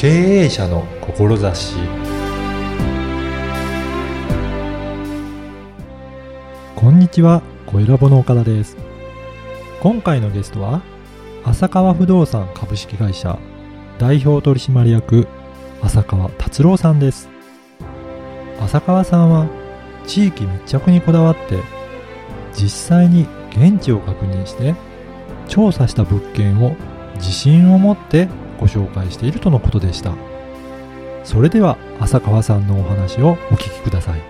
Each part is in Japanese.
経営者の志こんにちは、小ラボの岡田です。今回のゲストは、浅川不動産株式会社代表取締役浅川達郎さんです。浅川さんは地域密着にこだわって、実際に現地を確認して、調査した物件を自信を持ってご紹介しているとのことでした。それでは浅川さんのお話をお聞きください。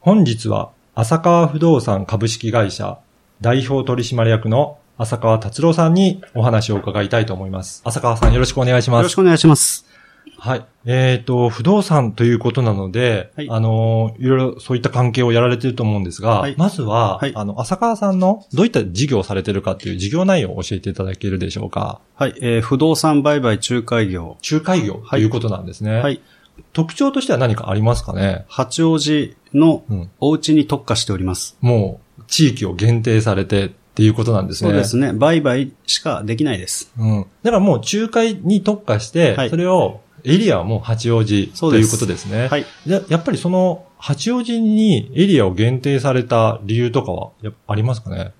本日は、浅川不動産株式会社代表取締役の浅川達郎さんにお話を伺いたいと思います。浅川さんよろしくお願いします。よろしくお願いします。はい。えっ、と、不動産ということなので、はいあの、いろいろそういった関係をやられていると思うんですが、はいまずは、はいあの、浅川さんのどういった事業をされているかっていう事業内容を教えていただけるでしょうか？はい、えー不動産売買仲介業。仲介業ということなんですね。はい。特徴としては何かありますかね？八王子のうん。お家に特化しております。もう、地域を限定されてっていうことなんですね。そうですね。売買しかできないです。うん。だからもう仲介に特化して、はいそれを、エリアはもう八王子ということですね。はい。じゃやっぱりその、八王子にエリアを限定された理由とかは、ありますかね？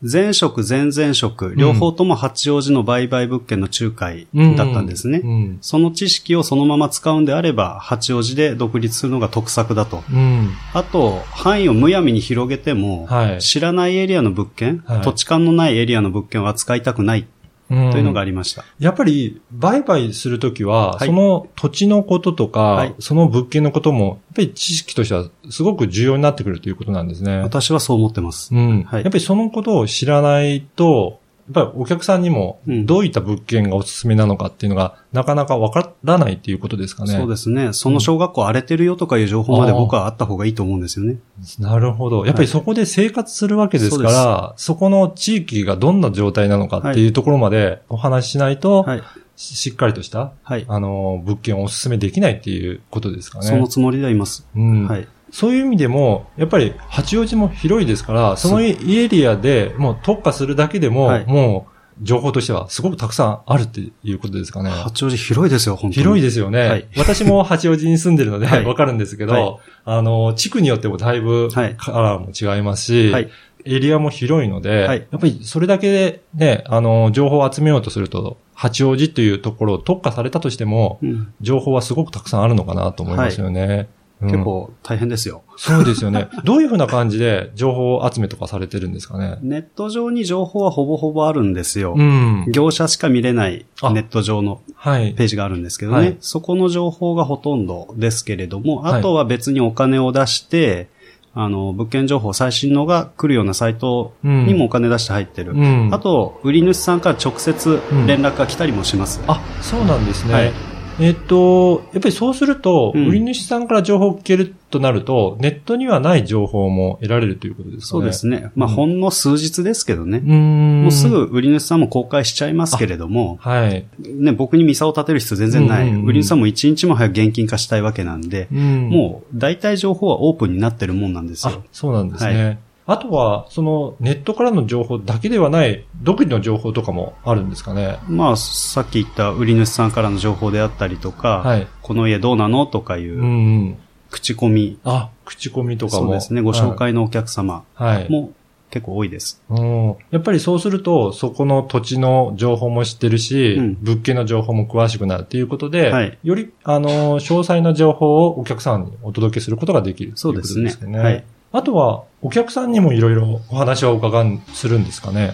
前職、前々職、両方とも八王子の売買物件の仲介だったんですね。うん。その知識をそのまま使うんであれば、八王子で独立するのが得策だと。うん。あと、範囲をむやみに広げても、はい知らないエリアの物件、はい土地勘のないエリアの物件を扱いたくないうん。というのがありました。やっぱり、売買するときは、はいその土地のこととか、はいその物件のことも、やっぱり知識としてはすごく重要になってくるということなんですね。私はそう思ってます。うん。はいやっぱりそのことを知らないと、ぱりお客さんにもうんどういった物件がおすすめなのかっていうのがなかなかわからないっていうことですかね。そうですね。その小学校荒れてるよとかいう情報まで僕はあった方がいいと思うんですよね。なるほど。やっぱりそこで生活するわけですから、そこの地域がどんな状態なのかっていうところまでお話ししないと、はい。ししっかりとした、はい。あの、物件をお勧めできないっていうことですかね。そのつもりではいます。うんはい。そういう意味でも、やっぱり八王子も広いですから、そのエリアでもう特化するだけでも、はいもう情報としてはすごくたくさんあるっていうことですかね。八王子広いですよ、本当に。広いですよね。はい私も八王子に住んでるのではいわかるんですけど、はいあの、地区によってもだいぶはいカラーも違いますし、はい。エリアも広いので、はいやっぱりそれだけでね、あの、情報を集めようとすると、八王子というところを特化されたとしても、うん情報はすごくたくさんあるのかなと思いますよね。うん結構大変ですよ。そうですよね。どういうふうな感じで情報集めとかされてるんですかね？ネット上に情報はほぼほぼあるんですよ。うん。業者しか見れないあネット上のはい。ページがあるんですけどね。はいそこの情報がほとんどですけれども、はいあとは別にお金を出して、あの、物件情報最新のが来るようなサイトにもお金出して入ってる。うん。あと、売り主さんから直接連絡が来たりもします。あ、そうなんですね。はいえっと、やっぱりそうすると、うん売り主さんから情報を聞けるとなると、ネットにはない情報も得られるということですかね。そうですね。まあ、うんほんの数日ですけどね。うーん。もうすぐ売り主さんも公開しちゃいますけれども、はい。ね、僕にミサを立てる必要全然ない。売り主さんも一日も早く現金化したいわけなんで、うんもう大体情報はオープンになってるもんなんですあよ。、そうなんですね。あとは、そのネットからの情報だけではない、独自の情報とかもあるんですかね？まあ、さっき言った売り主さんからの情報であったりとか、はい。この家どうなのとかいううんうん。口コミ、あ、口コミとかも。そうですね、ご紹介のお客様はい。も結構多いです。うんやっぱりそうすると、そこの土地の情報も知ってるし、うん物件の情報も詳しくなるということで、はいより、あの、詳細な情報をお客さんにお届けすることができるということそうですね。ですよね。はい。あとは、お客さんにもいろいろお話を伺う、するんですかね？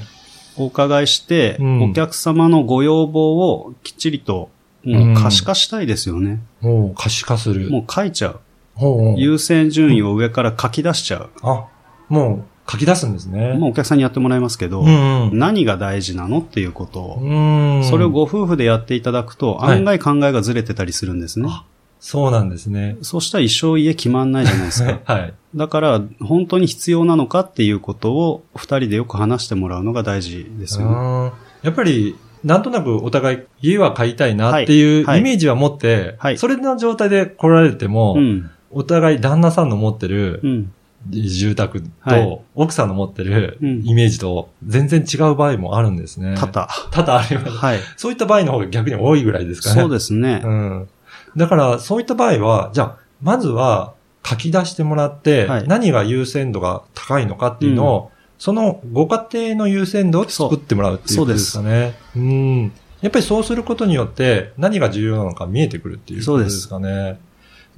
お伺いして、うんお客様のご要望をきっちりと、もう可視化したいですよね。もう可視化する。もう書いちゃう。ほうほう優先順位を上から書き出しちゃう。あ、もう書き出すんですね。もうお客さんにやってもらいますけど、うんうん。何が大事なのっていうことを、うん。それをご夫婦でやっていただくと、はい案外考えがずれてたりするんですね。あそうなんですね。そうしたら一生家決まんないじゃないですか。はい。だから、本当に必要なのかっていうことを、二人でよく話してもらうのが大事ですよね。うんやっぱり、なんとなくお互い家は買いたいなっていうはいイメージは持って、はいそれの状態で来られても、うん。お互い旦那さんの持ってるうん。住宅はいと、奥さんの持ってるうんイメージと全然違う場合もあるんですね。多々。多々あります。はい。そういった場合の方が逆に多いぐらいですかね。そうですね。うん。だから、そういった場合は、じゃあ、まずは書き出してもらって、はい何が優先度が高いのかっていうのを、そのご家庭の優先度を作ってもらうっていうことですかね。うん。やっぱりそうすることによって、何が重要なのか見えてくるっていうことですかね。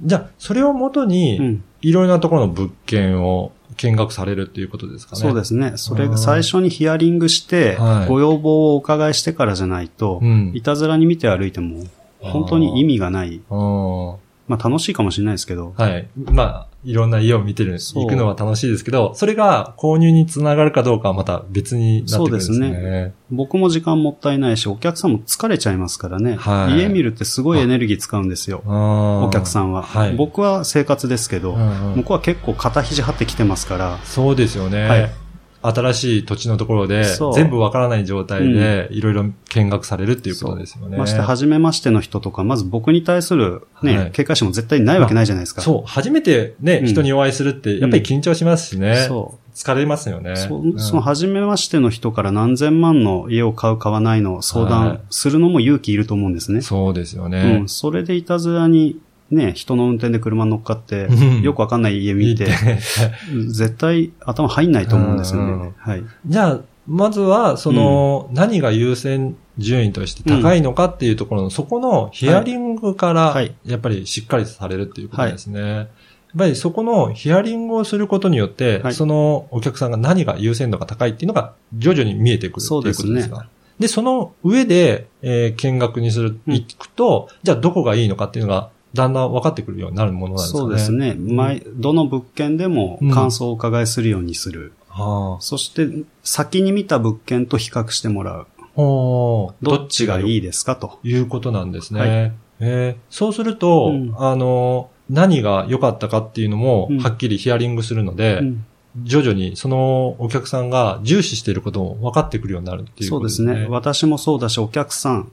じゃあ、それをもとうに、ん。いろいろなところの物件を見学されるっていうことですかね。そうですね。それが最初にヒアリングしてはい、ご要望をお伺いしてからじゃないとう、ん。いたずらに見て歩いても、本当に意味がない。うん。まあ楽しいかもしれないですけど、はい。まあ、いろんな家を見てる、行くのは楽しいですけど、それが購入につながるかどうかはまた別になってくるんですね。そうです僕も時間もったいないし、お客さんも疲れちゃいますからね。はい家見るってすごいエネルギー使うんですよ。おお客さんは。はい。僕は生活ですけど、うんうん向こうは結構肩肘張ってきてますから、そうですよね。はい新しい土地のところで全部わからない状態で、いろいろ見学されるっていうことですよね。まして初めましての人とか、まず僕に対するね、はい警戒心も絶対ないわけないじゃないですか。そう、初めてね、うん人にお会いするって、やっぱり緊張しますしね。そ疲れますよね。う。そうんその初めましての人から何千万の家を買う買わないの相はい談するのも勇気いると思うんですね。そうですようねん。。それでいたずらにね、人の運転で車乗っかってうん、よくわかんない家見て、絶対頭入んないと思うんですようんうん。ね。はい。じゃあ、まずは、その、何が優先順位として高いのかっていうところの、そこのヒアリングからはい、やっぱりしっかりされるっていうことですね。やっぱりそこのヒアリングをすることによって、はい。そのお客さんが何が優先度が高いっていうのが徐々に見えてくるっていうことですか？そうですね。で、その上で、えー見学にする、うん。行くと、じゃあどこがいいのかっていうのが、だんだん分かってくるようになるものなんですかね。そうですね。毎、どの物件でも感想をお伺いするようにする。はそして、先に見た物件と比較してもらう。どっちがいいいですかと。いうことなんですね。はいえーそうすると、うんあの、何が良かったかっていうのもうん、はっきりヒアリングするので、うん徐々にそのお客さんが重視していることも分かってくるようになるっていうそうでことですすね。ね。私もそうだし、お客さん。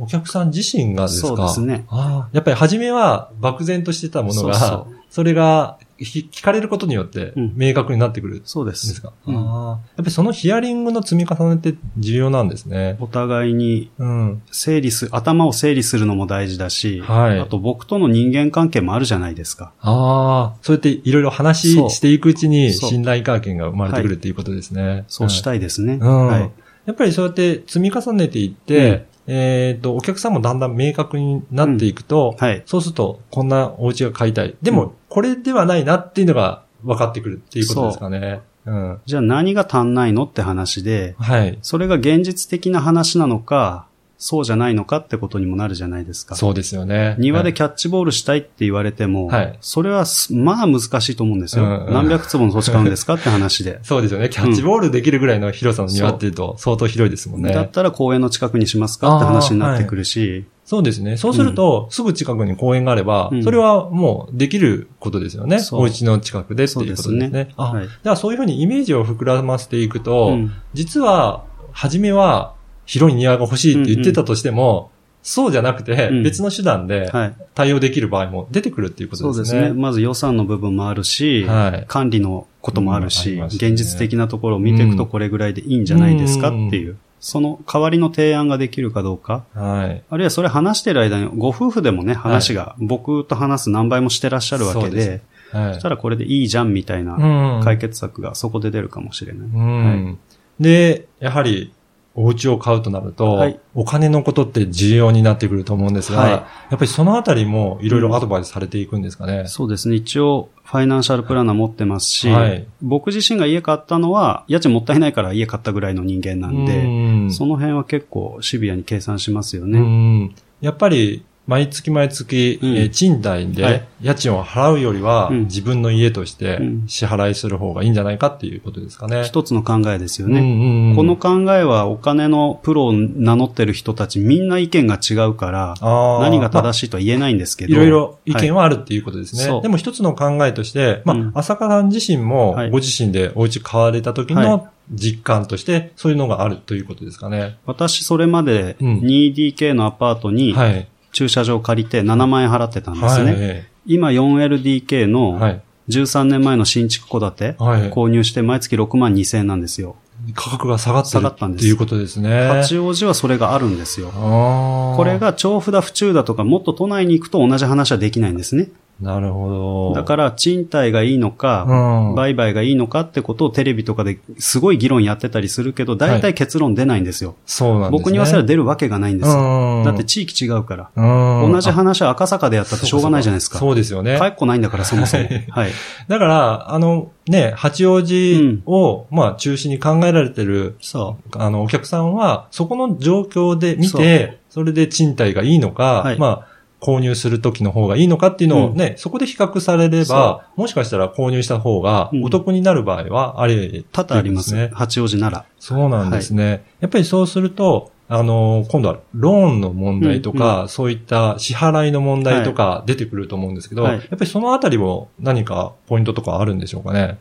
お客さん自身がですか？そうですね。ああやっぱり初めは漠然としてたものが、そそうそうれがひ聞かれることによってうん明確になってくるんでそうですす。か、うんああやっぱりそのヒアリングの積み重ねって重要なんですね。お互いにうん。整理す、頭を整理するのも大事だし、はいあと僕との人間関係もあるじゃないですか。ああ、そうやっていろいろ話そうしていくうちにそう信頼関係が生まれてくるっていうことですね。そうしたいですね。うんはい。やっぱりそうやって積み重ねていって、えっ、と、お客さんもだんだん明確になっていくと、はい。そうすると、こんなお家が買いたい。でも、うんこれではないなっていうのが分かってくるっていうことですかね。うん。じゃあ何が足んないのって話で、はい。それが現実的な話なのか、そうじゃないのかってことにもなるじゃないですか。そうですよね。庭でキャッチボールしたいって言われても、はいそれはすまあ難しいと思うんですよ。うんうん何百坪の土地買うんですかって話で。そうですよね。キャッチボールできるぐらいの広さの庭っていうと相当広いですもんね。だったら公園の近くにしますかって話になってくるし、そうですね。そうすると、すぐ近くに公園があれば、うんそれはもうできることですよね。そうお家の近くでっていうことですね。すねあ、はいだからそういうふうにイメージを膨らませていくと、うん実は、初めは広い庭が欲しいって言ってたとしても、そうじゃなくて、うん別の手段ではい。対応できる場合も出てくるっていうことでね。そうですすね。まず予算の部分もあるし、はい管理のこともあるうんし、ね現実的なところを見ていくとこれぐらいでいいんじゃないですかっていう、その代わりの提案ができるかどうか、はい。あるいはそれ話してる間に、ご夫婦でもね、話が僕と話す何倍もしてらっしゃるわけで、はい。そしたらこれでいいじゃんみたいなうん解決策がそこで出るかもしれない。うんで、やはり、お家を買うとなると、はいお金のことって重要になってくると思うんですが、はいやっぱりそのあたりもいろいろアドバイスされていくんですかね？そうですね。一応、ファイナンシャルプランナー持ってますし、はい僕自身が家買ったのは、家賃もったいないから家買ったぐらいの人間なんで、うんその辺は結構シビアに計算しますようね。んやっぱり、毎月毎月、うんえー賃貸はでい家賃を払うよりは、うん自分の家としてうん支払いする方がいいんじゃないかっていうことですかね。一つの考えですよね。うんうんうんこの考えはお金のプロを名乗ってる人たちみんな意見が違うから、あー何がまあ正しいとは言えないんですけど。いろいろ意見ははあるっていうことですね。そうでも一つの考えとして、まあ、うん浅香さん自身もはいご自身でお家買われた時はの実感として、そういうのがあるということですかね。私それまでうん 2DK のアパートにはい。駐車場借りて7万円払ってたんですね。はい。今 4LDK のはい。13年前の新築戸建て、購入して毎月6万2千円なんですよ。価格が下がってるっていうことですね。八王子はそれがあるんですよ。これが調布だ、府中だとか、もっと都内に行くと同じ話はできないんですね。なるほど。だから、賃貸がいいのか、うん、売買がいいのかってことをテレビとかですごい議論やってたりするけど、大体結論出ないんですよ。はい、そうなんです、ね、僕に言わせれば出るわけがないんですよ。だって地域違うから。同じ話は赤坂でやったってしょうがないじゃないですか。そうですよね。帰っこないんだから、そもそも。はい。だから、あの、ね、八王子を、うん、まあ、中心に考えられてる、そう。あの、お客さんは、そこの状況で見て、それで賃貸がいいのか、はい、まあ、購入するときの方がいいのかっていうのをね、うん、そこで比較されれば、もしかしたら購入した方がお得になる場合はあり、ね、多々ありますね。八王子なら。そうなんですね。はい、やっぱりそうすると、あの、今度はローンの問題とか、うんうん、そういった支払いの問題とか出てくると思うんですけど、はい、やっぱりそのあたりも何かポイントとかあるんでしょうかね？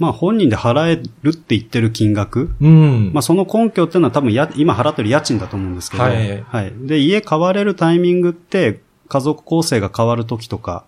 まあ本人で払えるって言ってる金額。うん。まあその根拠っていうのは多分や、今払ってる家賃だと思うんですけど。はい。はい。で、家買われるタイミングって、家族構成が変わるときとか、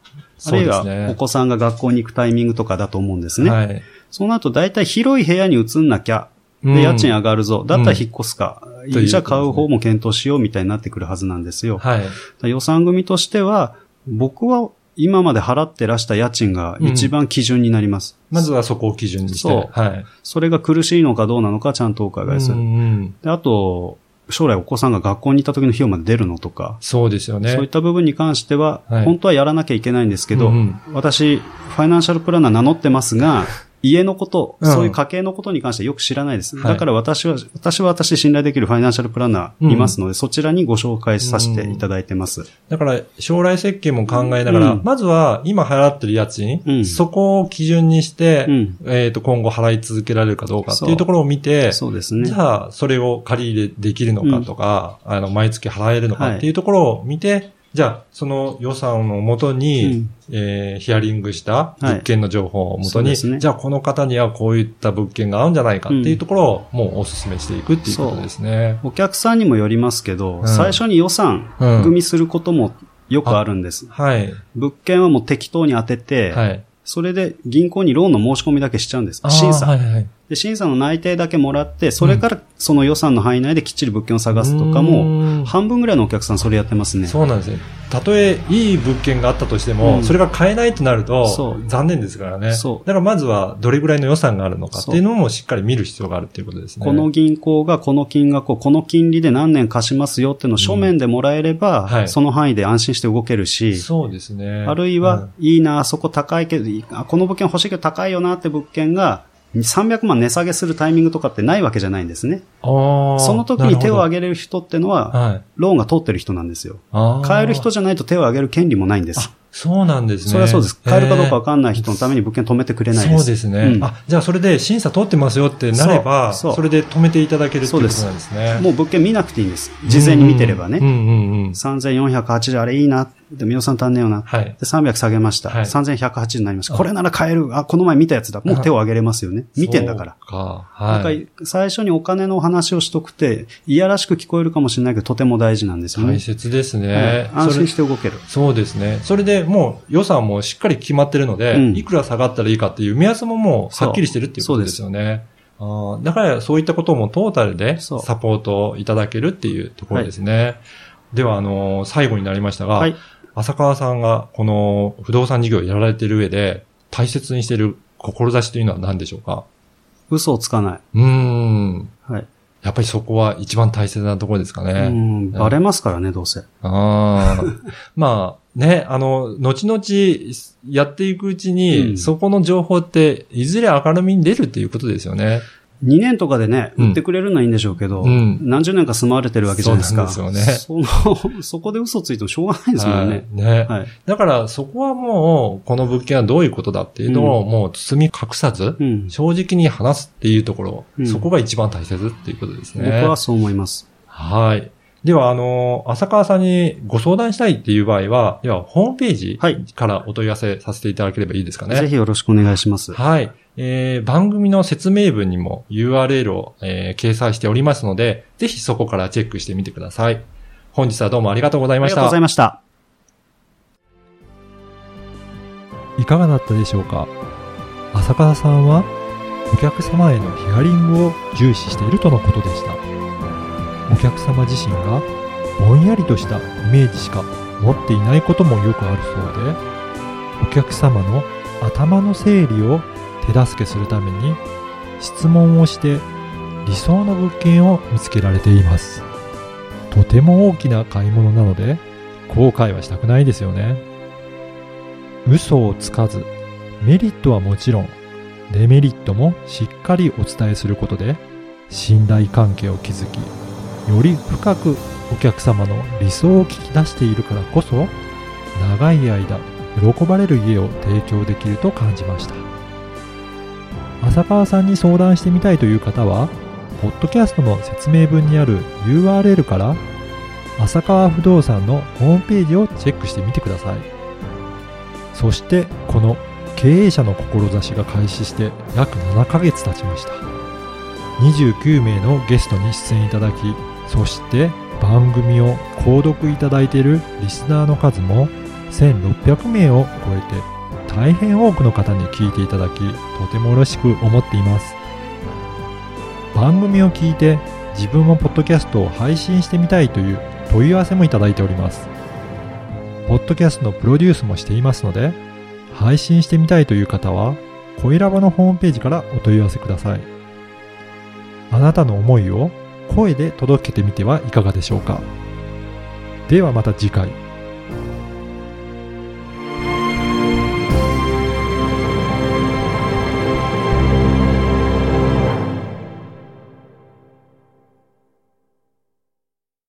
あるいはお子さんが学校に行くタイミングとかだと思うんですね。はい、そうなると大体広い部屋に移んなきゃ、で、家賃上がるぞ。だったら引っ越すか。うん、じゃあ買う方も検討しようみたいになってくるはずなんですよ。はい、予算組としては、僕は今まで払ってらした家賃が一番基準になります。うん、まずはそこを基準にして。そう。はい。それが苦しいのかどうなのかちゃんとお伺いする。うん、であと、将来お子さんが学校に行った時の費用まで出るのとか。そうですよね。そういった部分に関しては、はい、本当はやらなきゃいけないんですけど、うんうん、私、ファイナンシャルプランナー名乗ってますが、家のこと、そういう家計のことに関してよく知らないです。だから私は、私は私で信頼できるファイナンシャルプランナーいますので、うん、そちらにご紹介させていただいてます。だから、将来設計も考えながら、うん、まずは今払ってる家賃、うん、そこを基準にして、えっ、と、今後払い続けられるかどうかっていうところを見て、そうですね。じゃあ、それを借り入れできるのかとか、あの、毎月払えるのかっていうところを見て、はいじゃあ、その予算をもとに、うん、えー、ヒアリングした物件の情報をもとに、はいね、じゃあこの方にはこういった物件が合うんじゃないかっていうところを、もうお勧めしていくっていうことですね。お客さんにもよりますけど、うん、最初に予算組みすることもよくあるんです。はい。物件はもう適当に当てて、はい。それで銀行にローンの申し込みだけしちゃうんです。審査。はいはい、で、審査の内定だけもらって、それからその予算の範囲内できっちり物件を探すとかも、半分ぐらいのお客さんそれやってますね。そうなんですね。たとえいい物件があったとしても、うん、それが買えないとなると、残念ですからね。そう。だからまずはどれぐらいの予算があるのかっていうのもしっかり見る必要があるっていうことですね。この銀行がこの金額をこの金利で何年貸しますよっていうのを書面でもらえれば、うんはい、その範囲で安心して動けるし、そうですね。あるいは、うん、いいな、あそこ高いけど、この物件欲しいけど高いよなって物件が、300万値下げするタイミングとかってないわけじゃないんですね。その時に手を挙げれる人ってのは、ローンが通ってる人なんですよ。買える人じゃないと手を挙げる権利もないんです。そうなんですね。それはそうです。買えるかどうかわかんない人のために物件止めてくれないです。そうですね。うん、あ、じゃあそれで審査通ってますよってなれば、そそれで止めていただけるってことなんですね。もう物件見なくていいんです。事前に見てればね。うんうんうん、3480あれいいな。でも予算足んねえよな。はい。で、300下げました。はい、3180になりました。これなら買える。あ、この前見たやつだ。もう手を挙げれますよね。見てんだから。か。はい。最初にお金の話をしとくて、いやらしく聞こえるかもしれないけど、とても大事なんですよね。大切ですね。はい、安心して動ける。そうですね。それでもう予算もしっかり決まってるので、うん、いくら下がったらいいかっていう目安ももうはっきりしてるっていうことですよね。あだからそういったこともトータルでサポートいただけるっていうところですね。はい、では、あのー、最後になりましたが、はい浅川さんがこの不動産事業をやられている上で大切にしている志というのは何でしょうか？嘘をつかない。うん。はい。やっぱりそこは一番大切なところですかね。うん。バレますからね、どうせ。ああ。まあ、ね、あの、後々やっていくうちに、うん、そこの情報っていずれ明るみに出るっていうことですよね。2年とかでね、売ってくれるのはいいんでしょうけど、うん、何十年か住まわれてるわけじゃないですか。そうですよね。その、そこで嘘ついてもしょうがないですもんね。ね。はい。だからそこはもう、この物件はどういうことだっていうのを、もう包み隠さず、うん、正直に話すっていうところ、うん、そこが一番大切っていうことですね。僕はそう思います。はい。では、あの、浅川さんにご相談したいっていう場合は、では、ホームページからお問い合わせさせていただければいいですかね。ぜひよろしくお願いします。はい。えー、番組の説明文にも URL を、えー、掲載しておりますので、ぜひそこからチェックしてみてください。本日はどうもありがとうございました。ありがとうございました。いかがだったでしょうか？浅川さんはお客様へのヒアリングを重視しているとのことでしたお客様自身がぼんやりとしたイメージしか持っていないこともよくあるそうでお客様の頭の整理を手助けするために質問をして理想の物件を見つけられています。とても大きな買い物なので後悔はしたくないですよね。嘘をつかずメリットはもちろんデメリットもしっかりお伝えすることで信頼関係を築きより深くお客様の理想を聞き出しているからこそ長い間喜ばれる家を提供できると感じました。浅川さんに相談してみたいという方はポッドキャストの説明文にある URL から浅川不動産のホームページをチェックしてみてください。そしてこの経営者の志が開始して約7ヶ月経ちました。29名のゲストに出演いただきそして番組を購読いただいているリスナーの数も1600名を超えて大変多くの方に聞いていただきとても嬉しく思っています。番組を聞いて自分もポッドキャストを配信してみたいという問い合わせもいただいております。ポッドキャストのプロデュースもしていますので配信してみたいという方は声ラボのホームページからお問い合わせください。あなたの思いを声で届けてみてはいかがでしょうか。ではまた次回。